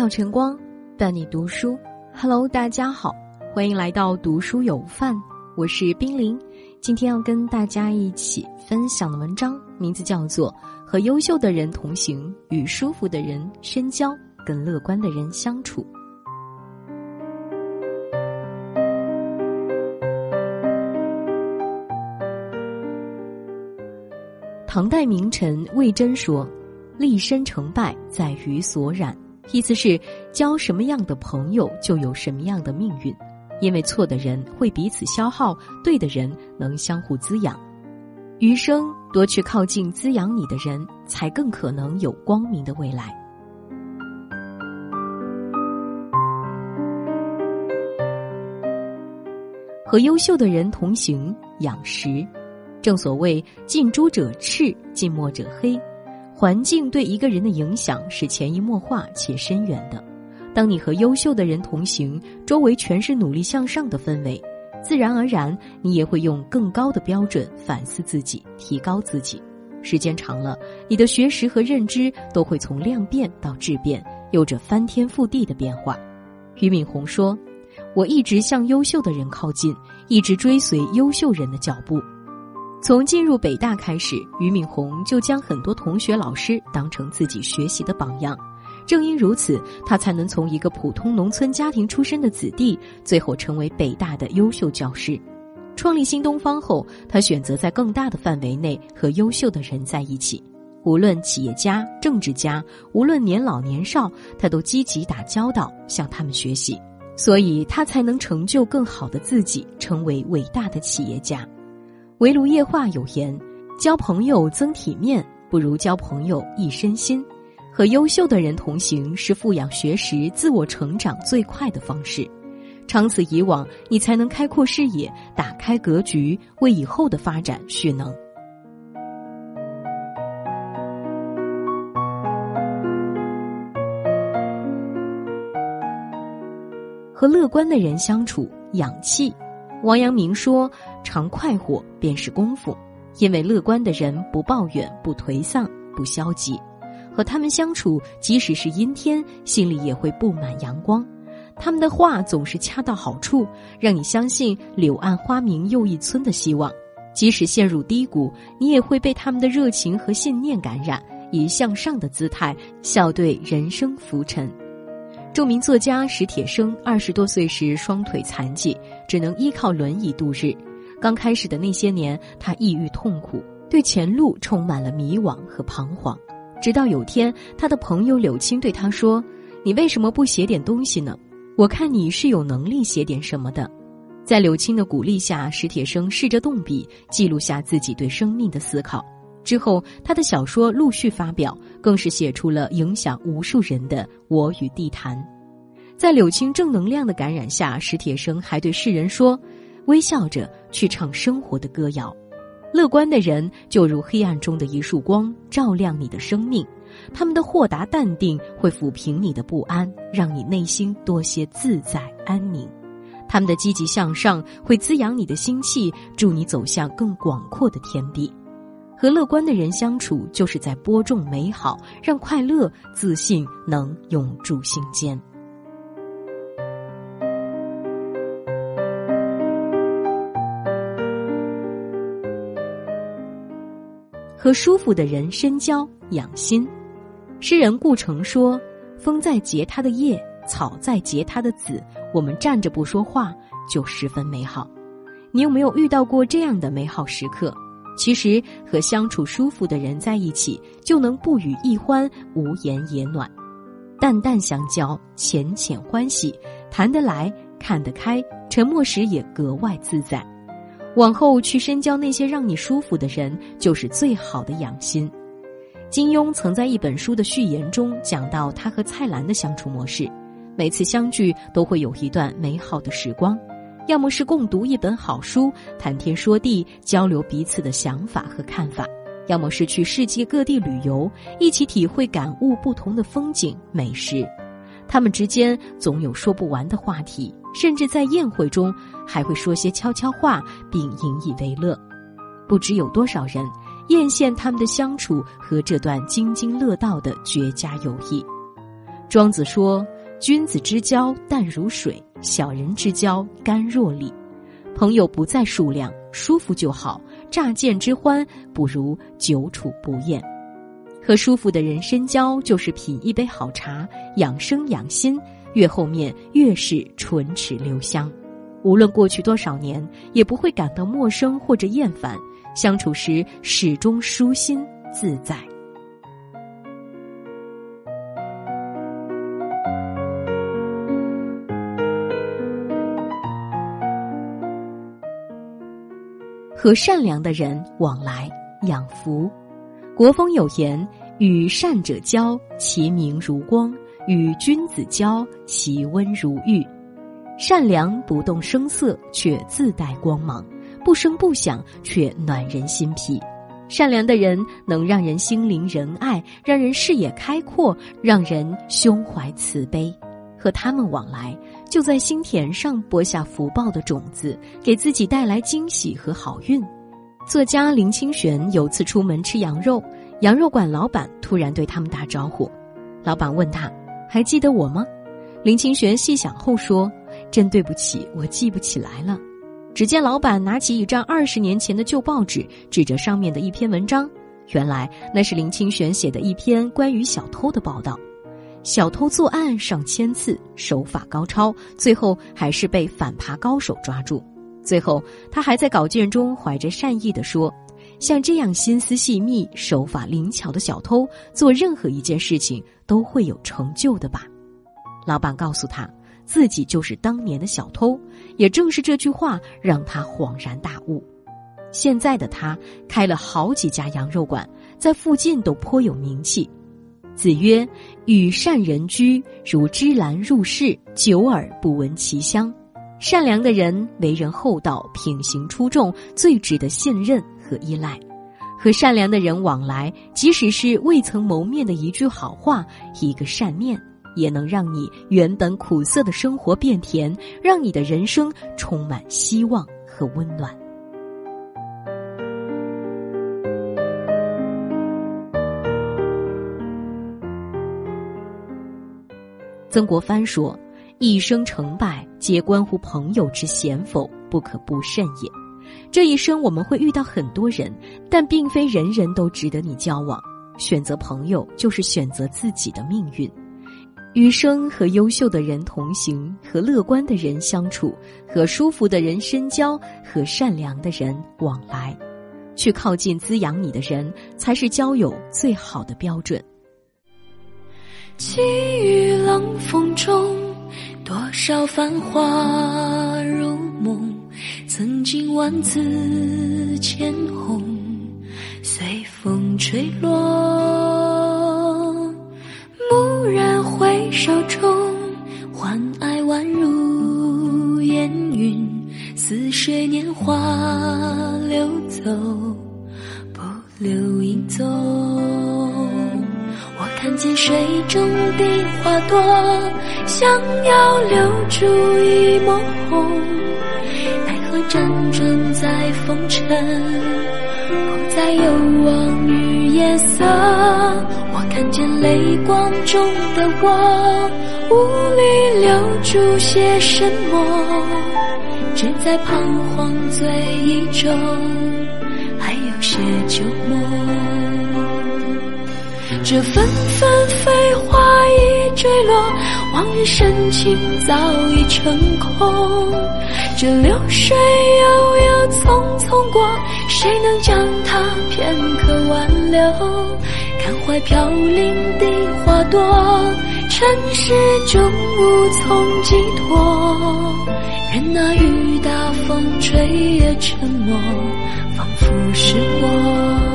亮晨光，伴你读书。Hello，大家好，欢迎来到读书有范，我是冰凌。今天要跟大家一起分享的文章，名字叫做《和优秀的人同行，与舒服的人深交，跟乐观的人相处》。唐代名臣魏征说：“立身成败在于所染。”意思是，交什么样的朋友就有什么样的命运，因为错的人会彼此消耗，对的人能相互滋养。余生多去靠近滋养你的人，才更可能有光明的未来。和优秀的人同行，养识。正所谓近朱者赤，近墨者黑。环境对一个人的影响是潜移默化且深远的。当你和优秀的人同行，周围全是努力向上的氛围，自然而然你也会用更高的标准反思自己，提高自己。时间长了，你的学识和认知都会从量变到质变，有着翻天覆地的变化。俞敏洪说：“我一直向优秀的人靠近，一直追随优秀人的脚步。”从进入北大开始，俞敏洪就将很多同学、老师当成自己学习的榜样。正因如此，他才能从一个普通农村家庭出身的子弟，最后成为北大的优秀教师。创立新东方后，他选择在更大的范围内和优秀的人在一起。无论企业家、政治家，无论年老年少，他都积极打交道，向他们学习。所以，他才能成就更好的自己，成为伟大的企业家。围炉夜话有言：“交朋友增体面，不如交朋友益身心。”和优秀的人同行是富养学识、自我成长最快的方式。长此以往，你才能开阔视野、打开格局，为以后的发展蓄能。和乐观的人相处，养气。王阳明说：“常快活便是功夫，因为乐观的人不抱怨、不颓丧、不消极，和他们相处，即使是阴天，心里也会布满阳光。他们的话总是恰到好处，让你相信柳暗花明又一村的希望。即使陷入低谷，你也会被他们的热情和信念感染，以向上的姿态笑对人生浮沉。”著名作家史铁生二十多岁时双腿残疾，只能依靠轮椅度日。刚开始的那些年，他抑郁痛苦，对前路充满了迷惘和彷徨。直到有天，他的朋友柳青对他说：“你为什么不写点东西呢？我看你是有能力写点什么的。”在柳青的鼓励下，史铁生试着动笔记录下自己对生命的思考。之后，他的小说陆续发表，更是写出了影响无数人的《我与地坛》。在柳青正能量的感染下，史铁生还对世人说：“微笑着去唱生活的歌谣。乐观的人就如黑暗中的一束光，照亮你的生命。他们的豁达淡定会抚平你的不安，让你内心多些自在安宁。他们的积极向上会滋养你的心气，助你走向更广阔的天地。”和乐观的人相处，就是在播种美好，让快乐、自信能永驻心间。和舒服的人深交，养心。诗人顾城说：“风在结它的叶，草在结它的籽，我们站着不说话，就十分美好。”你有没有遇到过这样的美好时刻？其实和相处舒服的人在一起，就能不语亦欢，无言也暖，淡淡相交，浅浅欢喜，谈得来，看得开，沉默时也格外自在。往后去深交那些让你舒服的人，就是最好的养心。金庸曾在一本书的序言中讲到他和蔡澜的相处模式，每次相聚都会有一段美好的时光。要么是共读一本好书，谈天说地，交流彼此的想法和看法；要么是去世界各地旅游，一起体会感悟不同的风景美食。他们之间总有说不完的话题，甚至在宴会中还会说些悄悄话，并引以为乐。不知有多少人艳羡他们的相处和这段津津乐道的绝佳友谊。庄子说：“君子之交淡如水，小人之交甘若醴。”朋友不在数量，舒服就好。乍见之欢，不如久处不厌。和舒服的人深交，就是品一杯好茶，养生养心。越后面越是唇齿留香。无论过去多少年，也不会感到陌生或者厌烦。相处时始终舒心自在。和善良的人往来，养福。国风有言：“与善者交，其明如光；与君子交，其温如玉。”善良不动声色，却自带光芒；不声不响，却暖人心脾。善良的人能让人心灵仁爱，让人视野开阔，让人胸怀慈悲。和他们往来，就在心田上播下福报的种子，给自己带来惊喜和好运。作家林清玄有次出门吃羊肉，羊肉馆老板突然对他们打招呼。老板问他：“还记得我吗？”林清玄细想后说：“真对不起，我记不起来了。”只见老板拿起一张二十年前的旧报纸，指着上面的一篇文章，原来那是林清玄写的一篇关于小偷的报道。小偷作案上千次，手法高超，最后还是被反扒高手抓住。最后，他还在稿件中怀着善意的说：“像这样心思细密、手法灵巧的小偷，做任何一件事情都会有成就的吧。”老板告诉他，自己就是当年的小偷。也正是这句话，让他恍然大悟。现在的他开了好几家羊肉馆，在附近都颇有名气。子曰：“与善人居，如芝兰入室，久而不闻其香。”善良的人为人厚道，品行出众，最值得信任和依赖。和善良的人往来，即使是未曾谋面的一句好话，一个善念，也能让你原本苦涩的生活变甜，让你的人生充满希望和温暖。曾国藩说：“一生成败，皆关乎朋友之贤否，不可不慎也。”这一生我们会遇到很多人，但并非人人都值得你交往。选择朋友，就是选择自己的命运。余生和优秀的人同行，和乐观的人相处，和舒服的人深交，和善良的人往来，去靠近滋养你的人，才是交友最好的标准。细雨冷风中，多少繁华如梦。曾经万紫千红，随风吹落。蓦然回首中，欢爱宛如烟云，似水年华流走，不留影踪。我看见水中的花朵，想要留住一抹红，奈何辗转在风尘，不再有望与夜色。我看见泪光中的我，无力留住些什么，只在彷徨醉意中，还有些旧梦。这纷纷飞花已坠落，往日深情早已成空。这流水悠悠匆匆过，谁能将它片刻挽留？看怀飘零的花朵，尘世中无从寄托。任那雨打风吹也沉默，仿佛是我。